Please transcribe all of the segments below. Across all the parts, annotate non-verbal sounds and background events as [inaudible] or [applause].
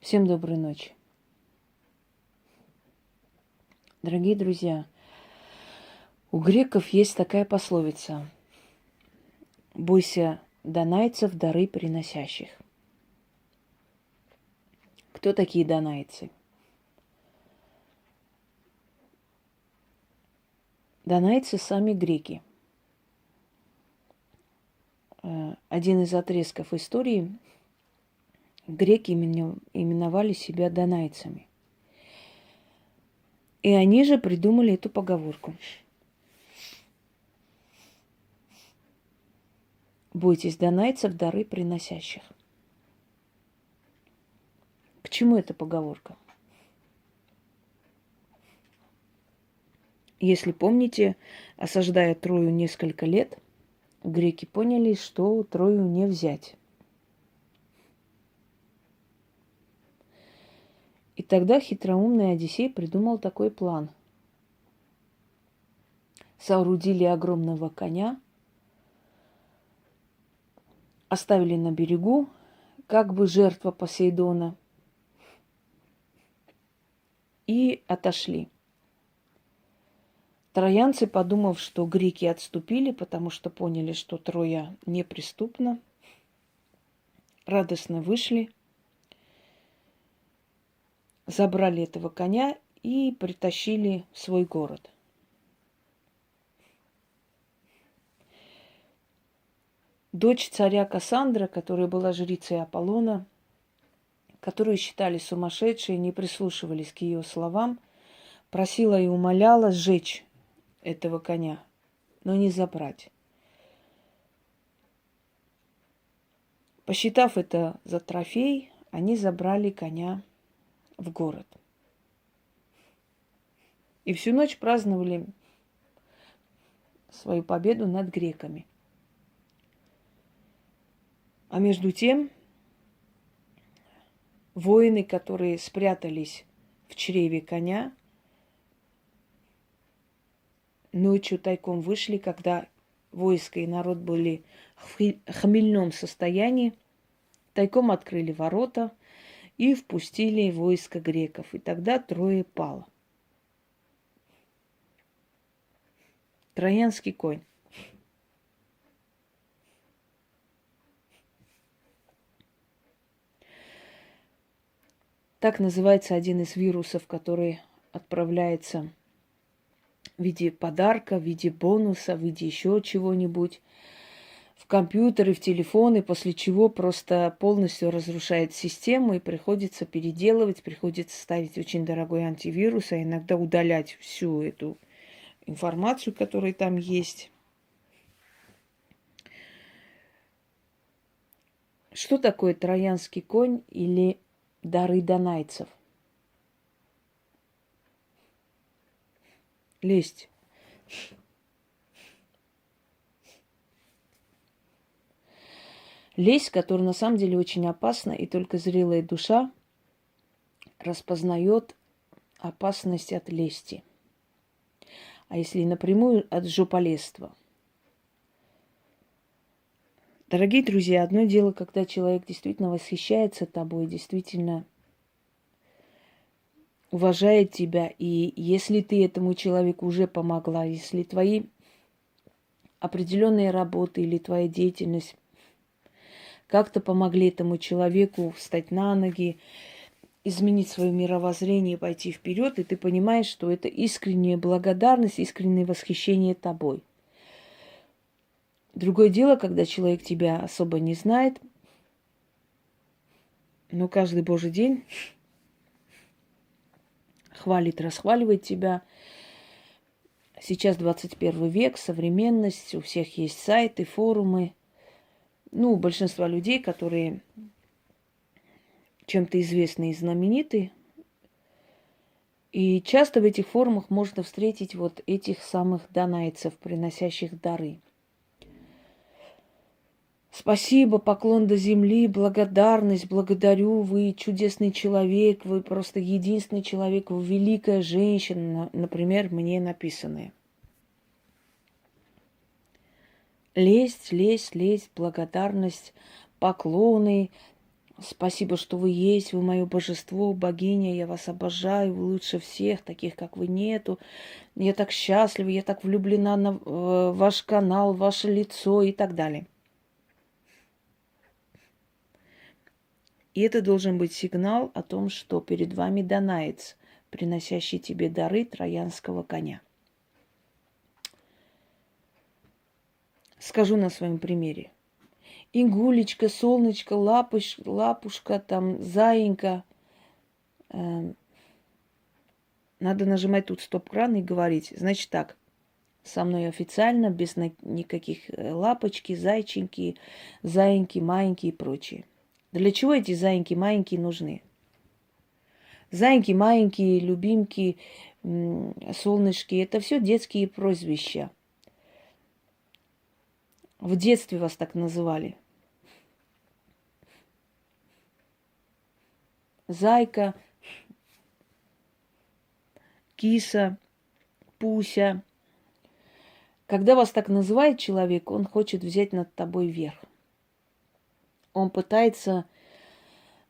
Всем доброй ночи. Дорогие друзья, у греков есть такая пословица. Бойся донайцев, дары приносящих. Кто такие донайцы? Донайцы сами греки. Э, один из отрезков истории греки именовали себя донайцами. И они же придумали эту поговорку. Бойтесь донайцев, дары приносящих. К чему эта поговорка? Если помните, осаждая Трою несколько лет, греки поняли, что Трою не взять. И тогда хитроумный Одиссей придумал такой план. Соорудили огромного коня, оставили на берегу, как бы жертва Посейдона, и отошли. Троянцы, подумав, что греки отступили, потому что поняли, что Троя неприступна, радостно вышли – забрали этого коня и притащили в свой город. Дочь царя Кассандра, которая была жрицей Аполлона, которую считали сумасшедшей, не прислушивались к ее словам, просила и умоляла сжечь этого коня, но не забрать. Посчитав это за трофей, они забрали коня в город. И всю ночь праздновали свою победу над греками. А между тем, воины, которые спрятались в чреве коня, ночью тайком вышли, когда войско и народ были в хмельном состоянии, тайком открыли ворота – и впустили войско греков. И тогда Трое пало. Троянский конь. Так называется один из вирусов, который отправляется в виде подарка, в виде бонуса, в виде еще чего-нибудь в компьютеры, в телефоны, после чего просто полностью разрушает систему и приходится переделывать, приходится ставить очень дорогой антивирус, а иногда удалять всю эту информацию, которая там есть. Что такое троянский конь или дары донайцев? Лесть. Лесть, которая на самом деле очень опасна, и только зрелая душа распознает опасность от лести. А если напрямую от жополезства. Дорогие друзья, одно дело, когда человек действительно восхищается тобой, действительно уважает тебя, и если ты этому человеку уже помогла, если твои определенные работы или твоя деятельность как-то помогли этому человеку встать на ноги, изменить свое мировоззрение, пойти вперед, и ты понимаешь, что это искренняя благодарность, искреннее восхищение тобой. Другое дело, когда человек тебя особо не знает, но каждый божий день хвалит, расхваливает тебя. Сейчас 21 век, современность, у всех есть сайты, форумы – ну, большинства людей, которые чем-то известны и знамениты. И часто в этих форумах можно встретить вот этих самых донайцев, приносящих дары. Спасибо, поклон до земли, благодарность, благодарю, вы чудесный человек, вы просто единственный человек, вы великая женщина, например, мне написанное. Лесть, лесть, лесть, благодарность, поклоны, Спасибо, что вы есть, вы мое божество, богиня, я вас обожаю, вы лучше всех, таких, как вы, нету. Я так счастлива, я так влюблена на э, ваш канал, ваше лицо и так далее. И это должен быть сигнал о том, что перед вами донаец, приносящий тебе дары троянского коня. Скажу на своем примере. Ингулечка, солнышко, лапуш, лапушка, там, заинька. Э, надо нажимать тут стоп-кран и говорить. Значит так, со мной официально, без никаких э, лапочки, зайченьки, заиньки, маленькие и прочее. Для чего эти заиньки маленькие нужны? Заиньки маленькие, любимки, солнышки – это все детские прозвища. В детстве вас так называли. Зайка, киса, пуся. Когда вас так называет человек, он хочет взять над тобой верх. Он пытается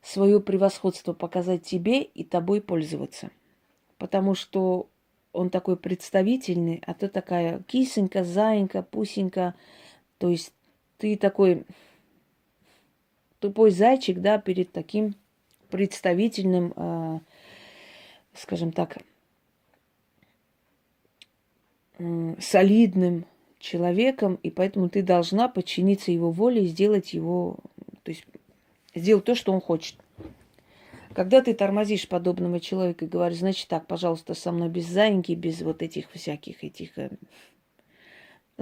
свое превосходство показать тебе и тобой пользоваться. Потому что он такой представительный, а ты такая кисенька, заинька, пусенька – то есть ты такой тупой зайчик, да, перед таким представительным, э, скажем так, э, солидным человеком, и поэтому ты должна подчиниться его воле и сделать его, то есть сделать то, что он хочет. Когда ты тормозишь подобного человека и говоришь, значит так, пожалуйста, со мной без заиньки, без вот этих всяких этих э,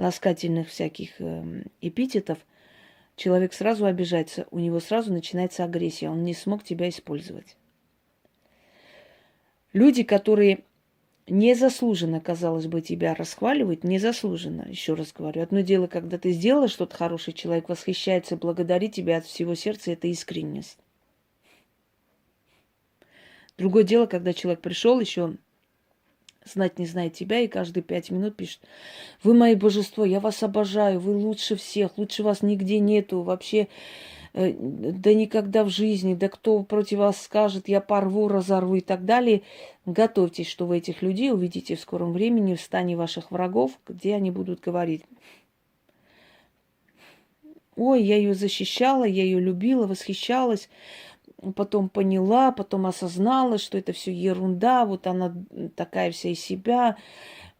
ласкательных всяких эм, эпитетов, человек сразу обижается, у него сразу начинается агрессия, он не смог тебя использовать. Люди, которые незаслуженно, казалось бы, тебя расхваливают, незаслуженно, еще раз говорю. Одно дело, когда ты сделала что-то хорошее, человек восхищается, благодарит тебя от всего сердца, это искренность. Другое дело, когда человек пришел еще знать не знает тебя, и каждые пять минут пишет, вы мои божество, я вас обожаю, вы лучше всех, лучше вас нигде нету, вообще, э, да никогда в жизни, да кто против вас скажет, я порву, разорву и так далее. Готовьтесь, что вы этих людей увидите в скором времени в стане ваших врагов, где они будут говорить, ой, я ее защищала, я ее любила, восхищалась, потом поняла, потом осознала, что это все ерунда, вот она такая вся из себя,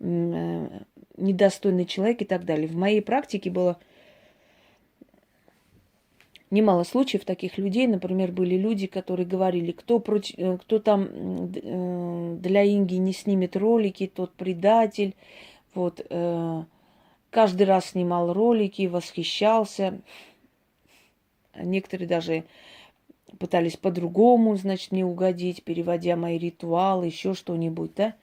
э, недостойный человек и так далее. В моей практике было немало случаев таких людей. Например, были люди, которые говорили, кто, против, э, кто там э, для Инги не снимет ролики, тот предатель. Вот, каждый раз снимал ролики, восхищался. Некоторые даже пытались по-другому, значит, мне угодить, переводя мои ритуалы, еще что-нибудь, да.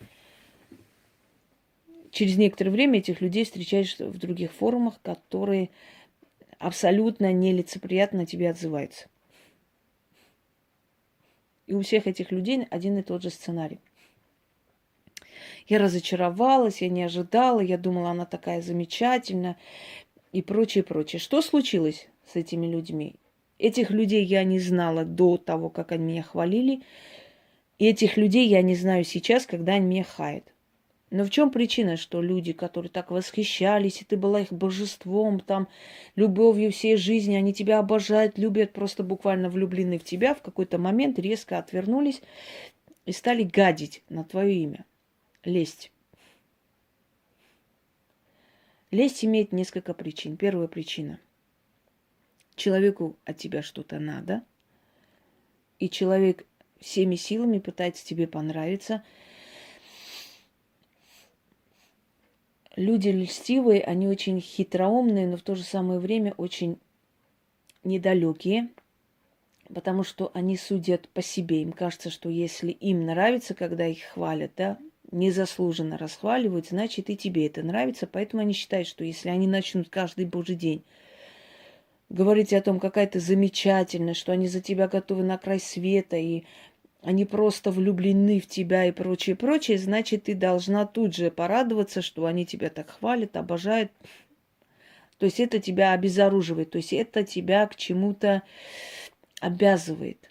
Через некоторое время этих людей встречаешь в других форумах, которые абсолютно нелицеприятно тебе отзываются. И у всех этих людей один и тот же сценарий. Я разочаровалась, я не ожидала, я думала, она такая замечательная и прочее, прочее. Что случилось с этими людьми? Этих людей я не знала до того, как они меня хвалили. И этих людей я не знаю сейчас, когда они меня хаят. Но в чем причина, что люди, которые так восхищались, и ты была их божеством, там, любовью всей жизни, они тебя обожают, любят, просто буквально влюблены в тебя, в какой-то момент резко отвернулись и стали гадить на твое имя, лезть. Лесть имеет несколько причин. Первая причина – человеку от тебя что-то надо, и человек всеми силами пытается тебе понравиться. Люди льстивые, они очень хитроумные, но в то же самое время очень недалекие, потому что они судят по себе. Им кажется, что если им нравится, когда их хвалят, да, незаслуженно расхваливают, значит и тебе это нравится. Поэтому они считают, что если они начнут каждый божий день говорите о том, какая ты замечательная, что они за тебя готовы на край света, и они просто влюблены в тебя и прочее, прочее, значит, ты должна тут же порадоваться, что они тебя так хвалят, обожают. То есть это тебя обезоруживает, то есть это тебя к чему-то обязывает.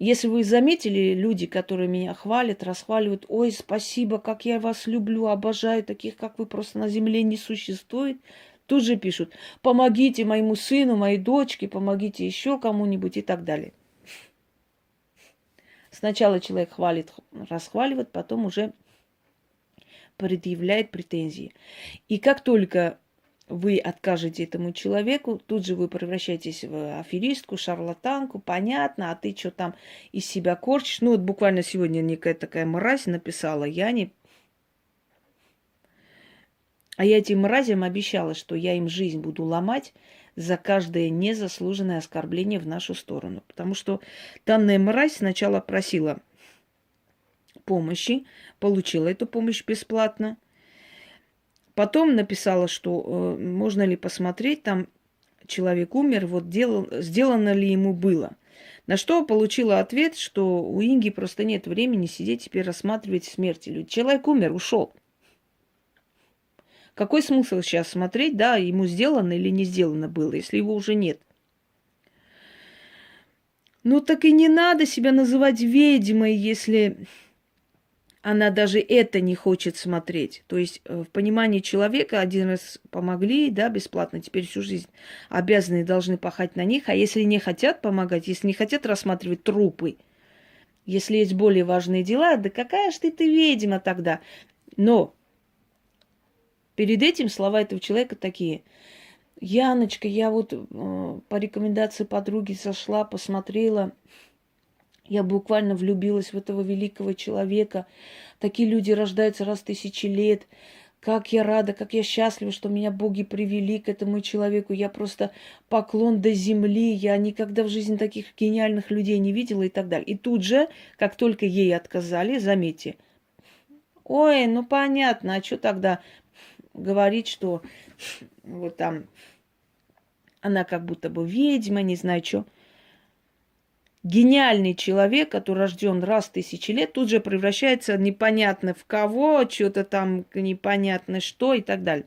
Если вы заметили, люди, которые меня хвалят, расхваливают, ой, спасибо, как я вас люблю, обожаю, таких, как вы, просто на земле не существует, тут же пишут, помогите моему сыну, моей дочке, помогите еще кому-нибудь и так далее. Сначала человек хвалит, расхваливает, потом уже предъявляет претензии. И как только вы откажете этому человеку, тут же вы превращаетесь в аферистку, шарлатанку, понятно, а ты что там из себя корчишь. Ну вот буквально сегодня некая такая мразь написала, я не... А я этим мразям обещала, что я им жизнь буду ломать за каждое незаслуженное оскорбление в нашу сторону. Потому что данная мразь сначала просила помощи, получила эту помощь бесплатно – Потом написала, что э, можно ли посмотреть, там человек умер, вот делал, сделано ли ему было. На что получила ответ, что у Инги просто нет времени сидеть теперь рассматривать смерти. Человек умер, ушел. Какой смысл сейчас смотреть, да, ему сделано или не сделано было, если его уже нет? Ну так и не надо себя называть ведьмой, если она даже это не хочет смотреть. То есть э, в понимании человека один раз помогли, да, бесплатно, теперь всю жизнь обязаны должны пахать на них. А если не хотят помогать, если не хотят рассматривать трупы, если есть более важные дела, да какая ж ты, ты ведьма тогда. Но перед этим слова этого человека такие. Яночка, я вот э, по рекомендации подруги зашла, посмотрела, я буквально влюбилась в этого великого человека. Такие люди рождаются раз в тысячи лет. Как я рада, как я счастлива, что меня боги привели к этому человеку. Я просто поклон до земли. Я никогда в жизни таких гениальных людей не видела и так далее. И тут же, как только ей отказали, заметьте, ой, ну понятно, а что тогда говорить, что вот там она как будто бы ведьма, не знаю что гениальный человек, который рожден раз в тысячи лет, тут же превращается непонятно в кого, что-то там непонятно что и так далее.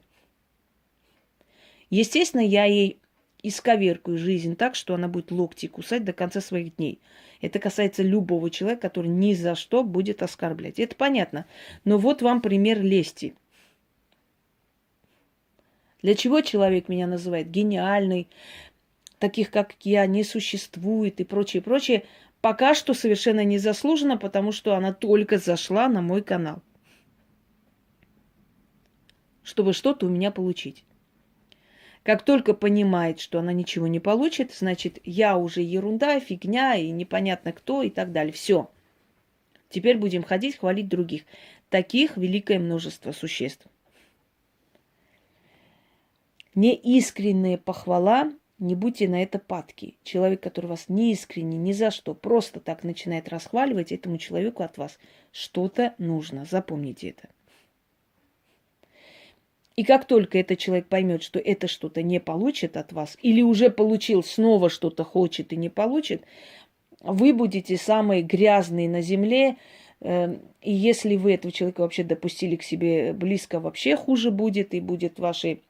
Естественно, я ей исковеркаю жизнь так, что она будет локти кусать до конца своих дней. Это касается любого человека, который ни за что будет оскорблять. Это понятно. Но вот вам пример лести. Для чего человек меня называет гениальный, таких как я не существует и прочее, прочее, пока что совершенно незаслуженно, потому что она только зашла на мой канал, чтобы что-то у меня получить. Как только понимает, что она ничего не получит, значит, я уже ерунда, фигня и непонятно кто и так далее. Все. Теперь будем ходить, хвалить других. Таких великое множество существ. Неискренняя похвала не будьте на это падки. Человек, который вас не искренне, ни за что, просто так начинает расхваливать, этому человеку от вас что-то нужно. Запомните это. И как только этот человек поймет, что это что-то не получит от вас, или уже получил, снова что-то хочет и не получит, вы будете самые грязные на земле, эм, и если вы этого человека вообще допустили к себе близко, вообще хуже будет, и будет вашей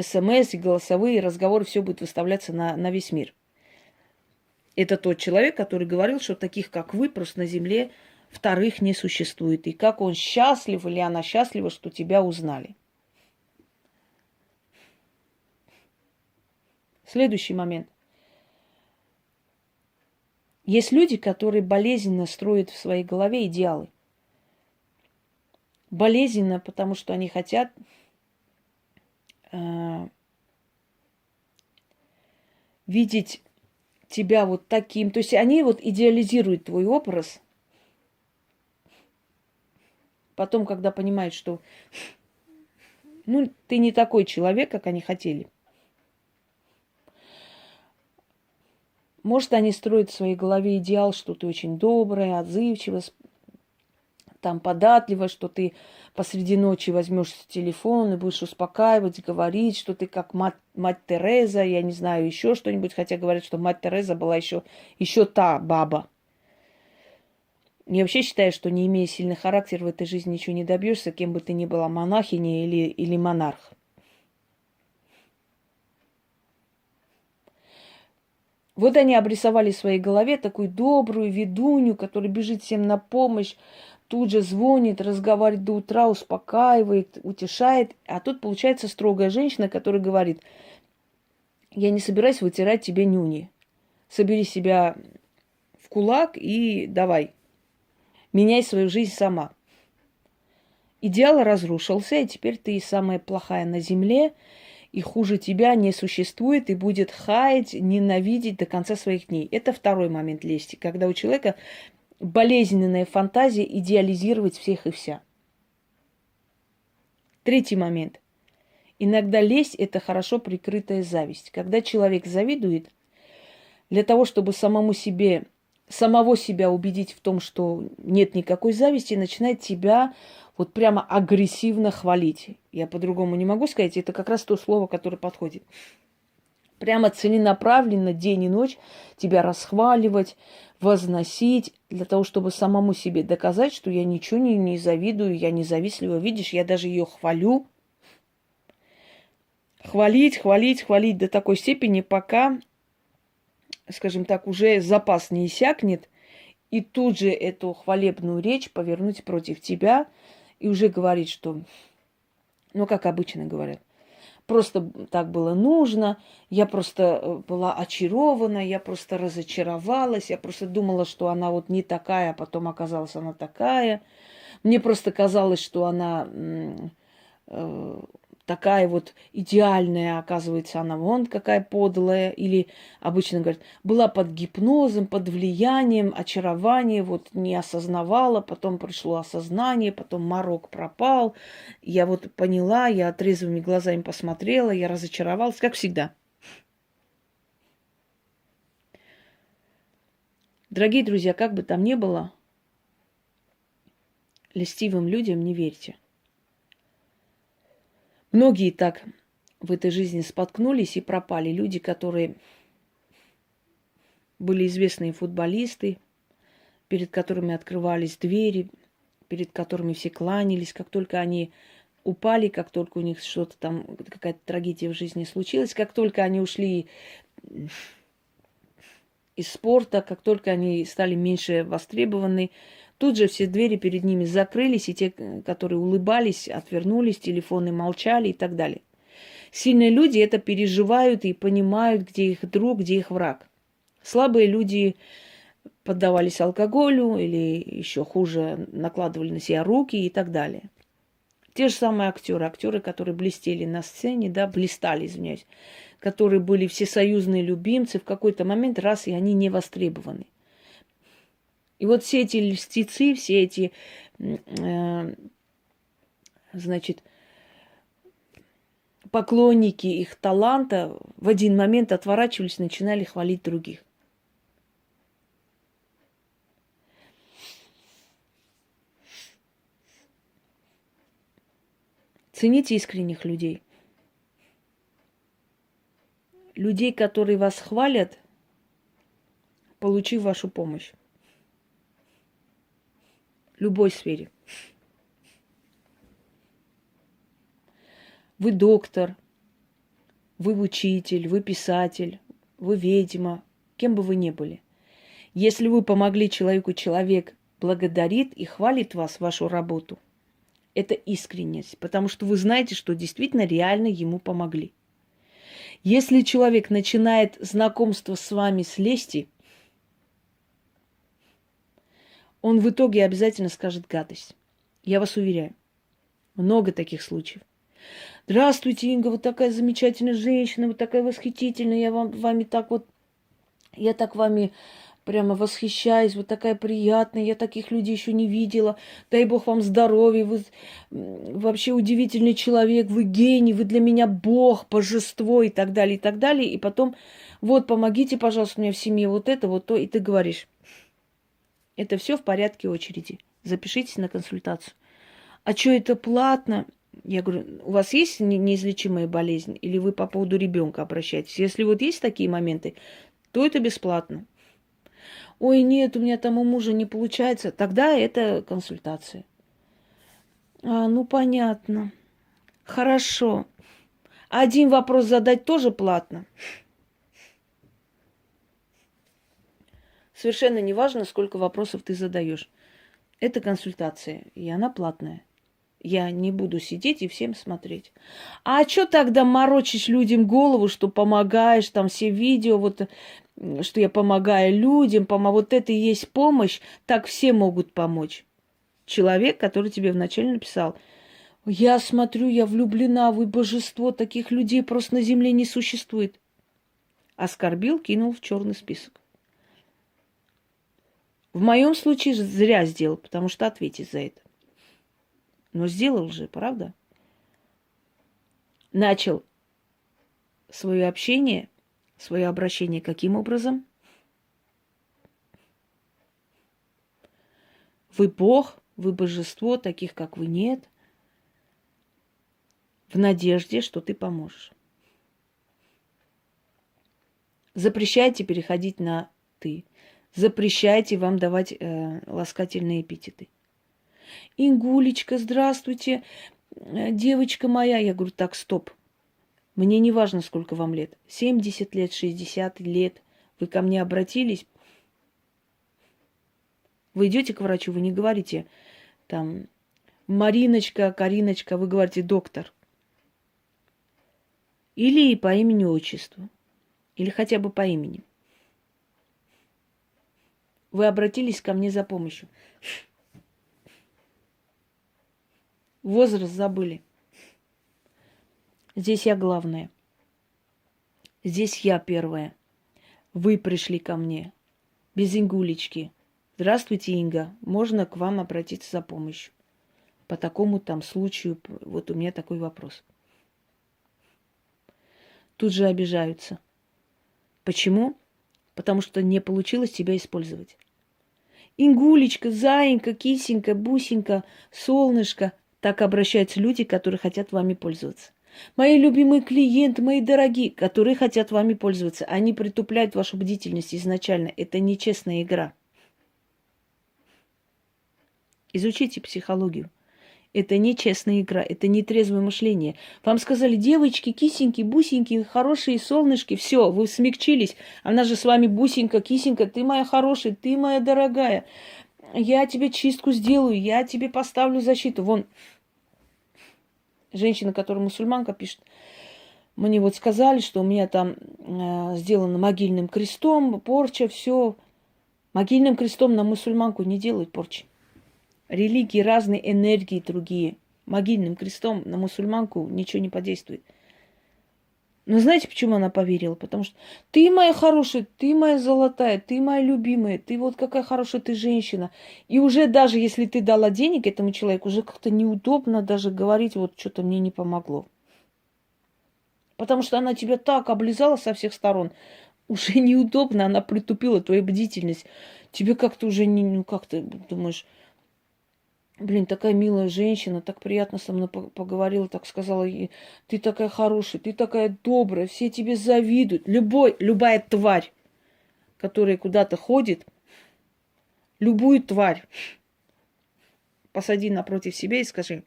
смс, и голосовые разговоры, все будет выставляться на, на весь мир. Это тот человек, который говорил, что таких, как вы, просто на земле вторых не существует. И как он счастлив или она счастлива, что тебя узнали. Следующий момент. Есть люди, которые болезненно строят в своей голове идеалы. Болезненно, потому что они хотят видеть тебя вот таким. То есть они вот идеализируют твой образ. Потом, когда понимают, что ну, ты не такой человек, как они хотели. Может, они строят в своей голове идеал, что ты очень добрая, отзывчивая, там податливо, что ты посреди ночи возьмешь телефон и будешь успокаивать, говорить, что ты как мать, мать Тереза, я не знаю, еще что-нибудь, хотя говорят, что мать Тереза была еще, еще та баба. Я вообще считаю, что не имея сильный характер в этой жизни ничего не добьешься, кем бы ты ни была, монахиня или, или монарх. Вот они обрисовали в своей голове такую добрую ведунью, которая бежит всем на помощь, тут же звонит, разговаривает до утра, успокаивает, утешает. А тут получается строгая женщина, которая говорит, я не собираюсь вытирать тебе нюни. Собери себя в кулак и давай, меняй свою жизнь сама. Идеал разрушился, и теперь ты самая плохая на земле, и хуже тебя не существует, и будет хаять, ненавидеть до конца своих дней. Это второй момент лести, когда у человека болезненная фантазия идеализировать всех и вся. Третий момент. Иногда лесть – это хорошо прикрытая зависть. Когда человек завидует, для того, чтобы самому себе, самого себя убедить в том, что нет никакой зависти, начинает тебя вот прямо агрессивно хвалить. Я по-другому не могу сказать, это как раз то слово, которое подходит. Прямо целенаправленно день и ночь тебя расхваливать, возносить, для того, чтобы самому себе доказать, что я ничего не, не завидую, я не завистлива. Видишь, я даже ее хвалю. Хвалить, хвалить, хвалить до такой степени, пока, скажем так, уже запас не иссякнет, и тут же эту хвалебную речь повернуть против тебя – и уже говорит, что, ну, как обычно говорят, просто так было нужно, я просто э, была очарована, я просто разочаровалась, я просто думала, что она вот не такая, а потом оказалась она такая. Мне просто казалось, что она э, такая вот идеальная, оказывается, она вон какая подлая, или обычно говорят, была под гипнозом, под влиянием, очарования, вот не осознавала, потом пришло осознание, потом морок пропал, я вот поняла, я трезвыми глазами посмотрела, я разочаровалась, как всегда. Дорогие друзья, как бы там ни было, льстивым людям не верьте. Многие так в этой жизни споткнулись и пропали. Люди, которые были известные футболисты, перед которыми открывались двери, перед которыми все кланялись, как только они упали, как только у них что-то там, какая-то трагедия в жизни случилась, как только они ушли из спорта, как только они стали меньше востребованы, Тут же все двери перед ними закрылись, и те, которые улыбались, отвернулись, телефоны молчали и так далее. Сильные люди это переживают и понимают, где их друг, где их враг. Слабые люди поддавались алкоголю или еще хуже накладывали на себя руки и так далее. Те же самые актеры, актеры, которые блестели на сцене, да, блистали, извиняюсь, которые были всесоюзные любимцы, в какой-то момент раз и они не востребованы. И вот все эти льстецы, все эти, э, значит, поклонники их таланта в один момент отворачивались, начинали хвалить других. Цените искренних людей. Людей, которые вас хвалят, получив вашу помощь любой сфере. Вы доктор, вы учитель, вы писатель, вы ведьма, кем бы вы ни были. Если вы помогли человеку, человек благодарит и хвалит вас, вашу работу, это искренность, потому что вы знаете, что действительно реально ему помогли. Если человек начинает знакомство с вами с лести, он в итоге обязательно скажет гадость. Я вас уверяю. Много таких случаев. Здравствуйте, Инга, вот такая замечательная женщина, вот такая восхитительная, я вам, вами так вот, я так вами прямо восхищаюсь, вот такая приятная, я таких людей еще не видела. Дай Бог вам здоровья, вы вообще удивительный человек, вы гений, вы для меня Бог, божество и так далее, и так далее. И потом, вот, помогите, пожалуйста, мне в семье вот это, вот то, и ты говоришь, это все в порядке очереди. Запишитесь на консультацию. А что это платно? Я говорю, у вас есть неизлечимая болезнь? Или вы по поводу ребенка обращаетесь? Если вот есть такие моменты, то это бесплатно. Ой, нет, у меня там у мужа не получается. Тогда это консультация. А, ну понятно. Хорошо. Один вопрос задать тоже платно. Совершенно не важно, сколько вопросов ты задаешь. Это консультация, и она платная. Я не буду сидеть и всем смотреть. А что тогда морочишь людям голову, что помогаешь, там все видео, вот что я помогаю людям, помо... вот это и есть помощь, так все могут помочь. Человек, который тебе вначале написал, я смотрю, я влюблена, вы божество, таких людей просто на земле не существует. Оскорбил, кинул в черный список. В моем случае зря сделал, потому что ответить за это. Но сделал же, правда? Начал свое общение, свое обращение каким образом? Вы Бог, вы божество, таких как вы нет, в надежде, что ты поможешь. Запрещайте переходить на ты. Запрещайте вам давать э, ласкательные эпитеты. Ингулечка, здравствуйте, э, девочка моя. Я говорю, так, стоп. Мне не важно, сколько вам лет. 70 лет, 60 лет. Вы ко мне обратились. Вы идете к врачу, вы не говорите там Мариночка, Кариночка, вы говорите доктор. Или по имени-отчеству. Или хотя бы по имени. Вы обратились ко мне за помощью. Возраст забыли. Здесь я главная. Здесь я первая. Вы пришли ко мне. Без Ингулечки. Здравствуйте, Инга. Можно к вам обратиться за помощью? По такому там случаю, вот у меня такой вопрос. Тут же обижаются. Почему? Потому что не получилось тебя использовать. Ингулечка, заинька, кисенька, бусенька, солнышко. Так обращаются люди, которые хотят вами пользоваться. Мои любимые клиенты, мои дорогие, которые хотят вами пользоваться, они притупляют вашу бдительность изначально. Это нечестная игра. Изучите психологию. Это нечестная игра, это нетрезвое мышление. Вам сказали, девочки, кисеньки, бусеньки, хорошие солнышки, все, вы смягчились. Она же с вами бусенька, кисенька, ты моя хорошая, ты моя дорогая. Я тебе чистку сделаю, я тебе поставлю защиту. Вон, женщина, которая мусульманка, пишет, мне вот сказали, что у меня там э, сделано могильным крестом, порча, все. Могильным крестом на мусульманку не делают порчи. Религии разные, энергии другие. Могильным крестом на мусульманку ничего не подействует. Но знаете, почему она поверила? Потому что ты моя хорошая, ты моя золотая, ты моя любимая, ты вот какая хорошая ты женщина. И уже даже если ты дала денег этому человеку, уже как-то неудобно даже говорить, вот что-то мне не помогло. Потому что она тебя так облизала со всех сторон. Уже [laughs] неудобно, она притупила твою бдительность. Тебе как-то уже не, ну как ты думаешь, Блин, такая милая женщина, так приятно со мной поговорила, так сказала, ты такая хорошая, ты такая добрая, все тебе завидуют. Любой, любая тварь, которая куда-то ходит, любую тварь посади напротив себя и скажи,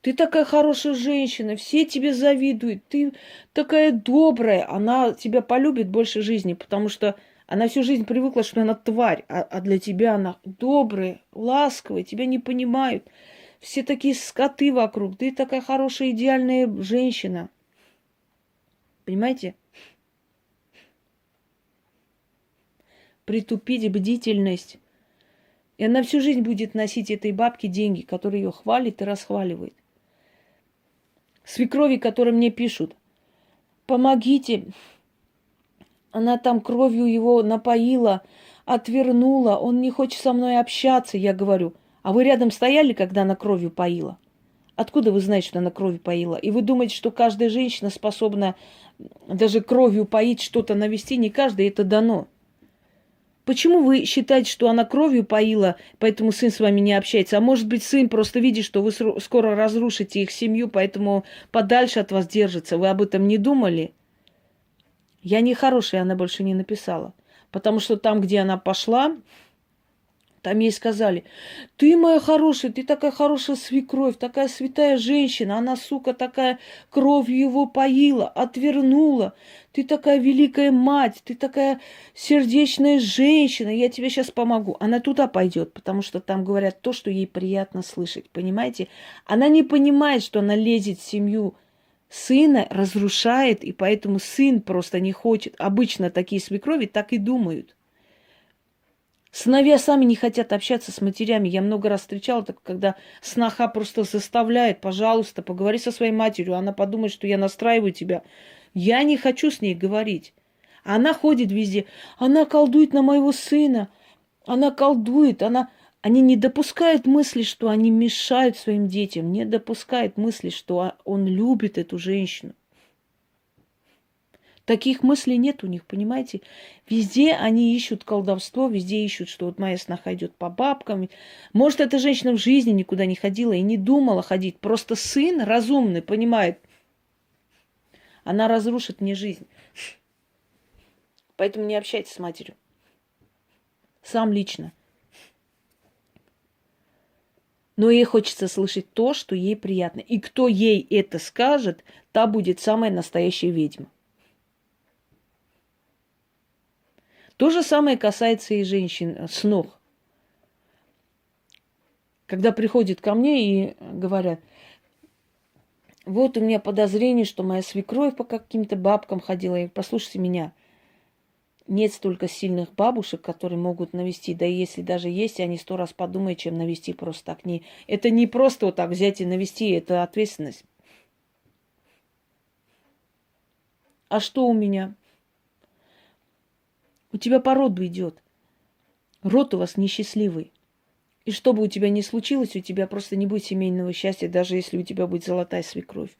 ты такая хорошая женщина, все тебе завидуют, ты такая добрая, она тебя полюбит больше жизни, потому что она всю жизнь привыкла, что она тварь, а, а для тебя она добрая, ласковая, тебя не понимают. Все такие скоты вокруг. Ты такая хорошая, идеальная женщина. Понимаете? Притупить бдительность. И она всю жизнь будет носить этой бабке деньги, которые ее хвалит и расхваливает. Свекрови, которые мне пишут, помогите, она там кровью его напоила, отвернула, он не хочет со мной общаться, я говорю. А вы рядом стояли, когда она кровью поила? Откуда вы знаете, что она кровью поила? И вы думаете, что каждая женщина способна даже кровью поить что-то навести? Не каждой это дано. Почему вы считаете, что она кровью поила, поэтому сын с вами не общается? А может быть, сын просто видит, что вы скоро разрушите их семью, поэтому подальше от вас держится. Вы об этом не думали? Я не хорошая, она больше не написала. Потому что там, где она пошла, Там ей сказали, ты моя хорошая, ты такая хорошая свекровь, такая святая женщина, она, сука, такая кровью его поила, отвернула. Ты такая великая мать, ты такая сердечная женщина, я тебе сейчас помогу. Она туда пойдет, потому что там говорят то, что ей приятно слышать, понимаете? Она не понимает, что она лезет в семью сына, разрушает, и поэтому сын просто не хочет. Обычно такие свекрови так и думают. Сыновья сами не хотят общаться с матерями. Я много раз встречала, так, когда сноха просто заставляет, пожалуйста, поговори со своей матерью. Она подумает, что я настраиваю тебя. Я не хочу с ней говорить. Она ходит везде. Она колдует на моего сына. Она колдует. Она... Они не допускают мысли, что они мешают своим детям. Не допускают мысли, что он любит эту женщину. Таких мыслей нет у них, понимаете? Везде они ищут колдовство, везде ищут, что вот моя сноха идет по бабкам. Может, эта женщина в жизни никуда не ходила и не думала ходить. Просто сын разумный понимает, она разрушит мне жизнь. Поэтому не общайтесь с матерью. Сам лично. Но ей хочется слышать то, что ей приятно. И кто ей это скажет, та будет самая настоящая ведьма. То же самое касается и женщин э, с ног. Когда приходят ко мне и говорят, вот у меня подозрение, что моя свекровь по каким-то бабкам ходила. Послушайте меня, нет столько сильных бабушек, которые могут навести. Да и если даже есть, они сто раз подумают, чем навести просто так. Не, это не просто вот так взять и навести, это ответственность. А что у меня? У тебя по роду идет. Род у вас несчастливый. И что бы у тебя ни случилось, у тебя просто не будет семейного счастья, даже если у тебя будет золотая свекровь.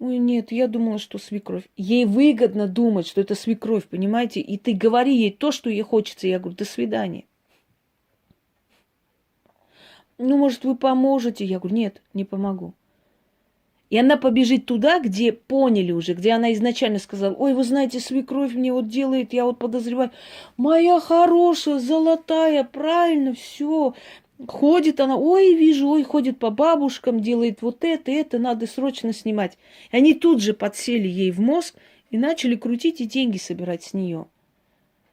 Ой, нет, я думала, что свекровь. Ей выгодно думать, что это свекровь, понимаете? И ты говори ей то, что ей хочется. Я говорю, до свидания. Ну, может, вы поможете? Я говорю, нет, не помогу. И она побежит туда, где поняли уже, где она изначально сказала, ой, вы знаете, свекровь мне вот делает, я вот подозреваю, моя хорошая, золотая, правильно, все. Ходит она, ой, вижу, ой, ходит по бабушкам, делает вот это, это, надо срочно снимать. И они тут же подсели ей в мозг и начали крутить и деньги собирать с нее.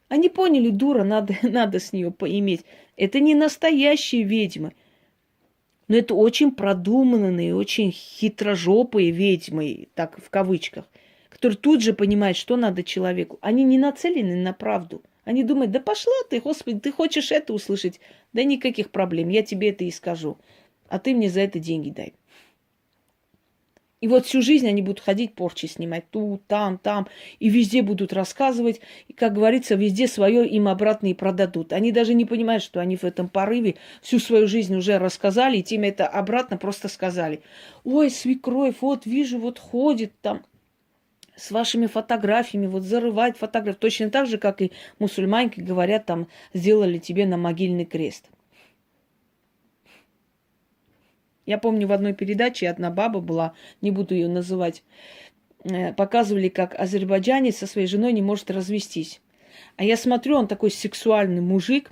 Они поняли, дура, надо, [laughs] надо с нее поиметь. Это не настоящие ведьмы. Но это очень продуманные, очень хитрожопые ведьмы, так в кавычках, которые тут же понимают, что надо человеку. Они не нацелены на правду. Они думают, да пошла ты, Господи, ты хочешь это услышать? Да никаких проблем, я тебе это и скажу. А ты мне за это деньги дай. И вот всю жизнь они будут ходить порчи снимать тут, там, там, и везде будут рассказывать. И, как говорится, везде свое им обратно и продадут. Они даже не понимают, что они в этом порыве всю свою жизнь уже рассказали, и тем это обратно просто сказали. Ой, свекровь, вот вижу, вот ходит там с вашими фотографиями, вот зарывает фотографии. Точно так же, как и мусульманки говорят, там, сделали тебе на могильный крест. Я помню, в одной передаче одна баба была, не буду ее называть, э, показывали, как азербайджанец со своей женой не может развестись. А я смотрю, он такой сексуальный мужик.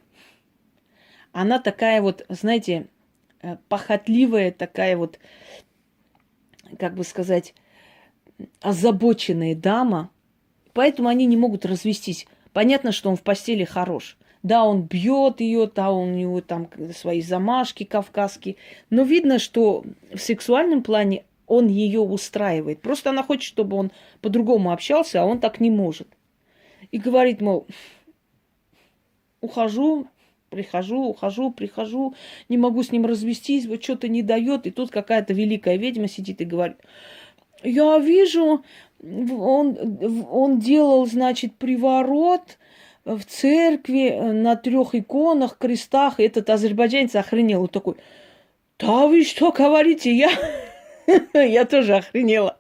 Она такая вот, знаете, э, похотливая, такая вот, как бы сказать, озабоченная дама. Поэтому они не могут развестись. Понятно, что он в постели хорош. Да, он бьет ее, да, у него там свои замашки кавказские. Но видно, что в сексуальном плане он ее устраивает. Просто она хочет, чтобы он по-другому общался, а он так не может. И говорит, мол, ухожу, прихожу, ухожу, прихожу, не могу с ним развестись, вот что-то не дает. И тут какая-то великая ведьма сидит и говорит, я вижу, он, он делал, значит, приворот, в церкви э, на трех иконах, крестах. Этот азербайджанец охренел. Вот такой, да вы что говорите? Я, [laughs] я тоже охренела.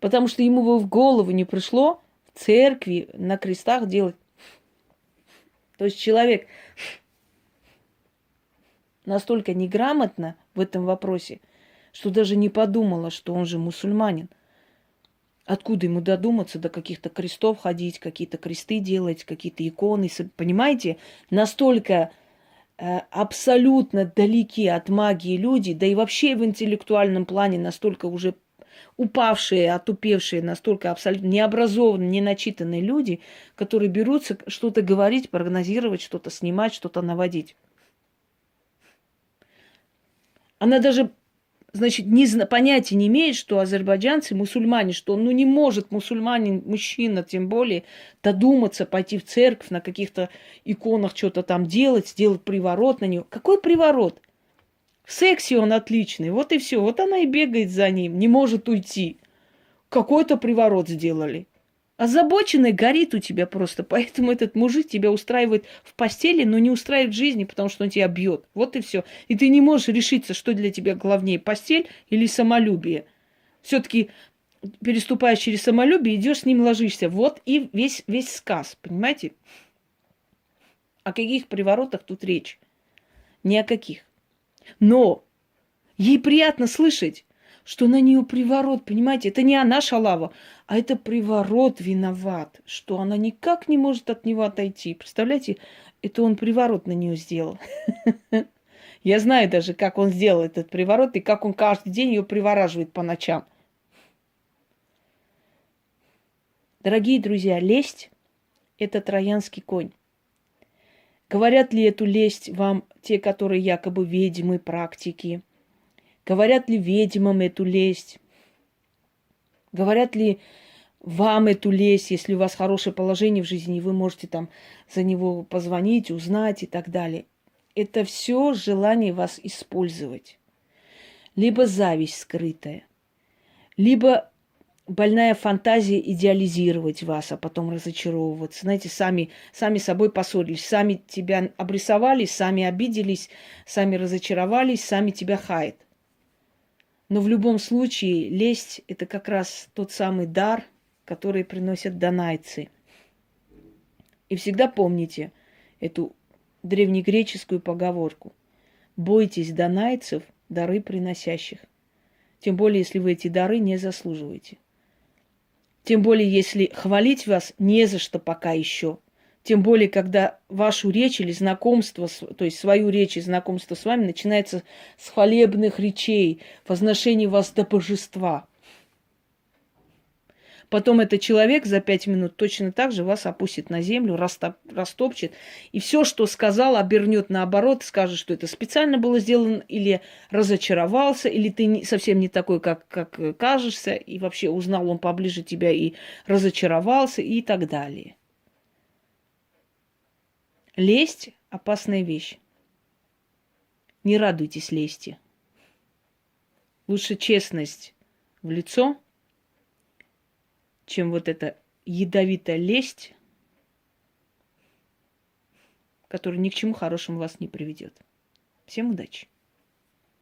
Потому что ему бы в голову не пришло в церкви на крестах делать. То есть человек настолько неграмотно в этом вопросе, что даже не подумала, что он же мусульманин. Откуда ему додуматься до каких-то крестов ходить, какие-то кресты делать, какие-то иконы, понимаете? Настолько э, абсолютно далеки от магии люди, да и вообще в интеллектуальном плане настолько уже упавшие, отупевшие, настолько абсолютно необразованные, неначитанные люди, которые берутся что-то говорить, прогнозировать, что-то снимать, что-то наводить. Она даже значит, не, понятия не имеет, что азербайджанцы мусульмане, что он ну, не может мусульманин, мужчина, тем более, додуматься пойти в церковь, на каких-то иконах что-то там делать, сделать приворот на него. Какой приворот? В сексе он отличный, вот и все. Вот она и бегает за ним, не может уйти. Какой-то приворот сделали. Озабоченный горит у тебя просто. Поэтому этот мужик тебя устраивает в постели, но не устраивает в жизни, потому что он тебя бьет. Вот и все. И ты не можешь решиться, что для тебя главнее, постель или самолюбие. Все-таки переступаешь через самолюбие, идешь с ним ложишься. Вот и весь, весь сказ, понимаете? О каких приворотах тут речь? Ни о каких. Но ей приятно слышать, что на нее приворот, понимаете? Это не она шалава, а это приворот виноват, что она никак не может от него отойти. Представляете, это он приворот на нее сделал. [laughs] Я знаю даже, как он сделал этот приворот и как он каждый день ее привораживает по ночам. Дорогие друзья, лесть – это троянский конь. Говорят ли эту лесть вам те, которые якобы ведьмы, практики – Говорят ли ведьмам эту лесть? Говорят ли вам эту лесть, если у вас хорошее положение в жизни, и вы можете там за него позвонить, узнать и так далее. Это все желание вас использовать. Либо зависть скрытая, либо больная фантазия идеализировать вас, а потом разочаровываться. Знаете, сами, сами собой поссорились, сами тебя обрисовали, сами обиделись, сами разочаровались, сами тебя хаят. Но в любом случае лесть – это как раз тот самый дар, который приносят донайцы. И всегда помните эту древнегреческую поговорку. Бойтесь донайцев, дары приносящих. Тем более, если вы эти дары не заслуживаете. Тем более, если хвалить вас не за что пока еще – тем более, когда вашу речь или знакомство, то есть свою речь и знакомство с вами начинается с хвалебных речей, возношения вас до божества. Потом этот человек за пять минут точно так же вас опустит на землю, растоп, растопчет. И все, что сказал, обернет наоборот, скажет, что это специально было сделано, или разочаровался, или ты совсем не такой, как, как кажешься, и вообще узнал он поближе тебя и разочаровался, и так далее. Лесть – опасная вещь. Не радуйтесь лести. Лучше честность в лицо, чем вот эта ядовитая лесть, которая ни к чему хорошему вас не приведет. Всем удачи!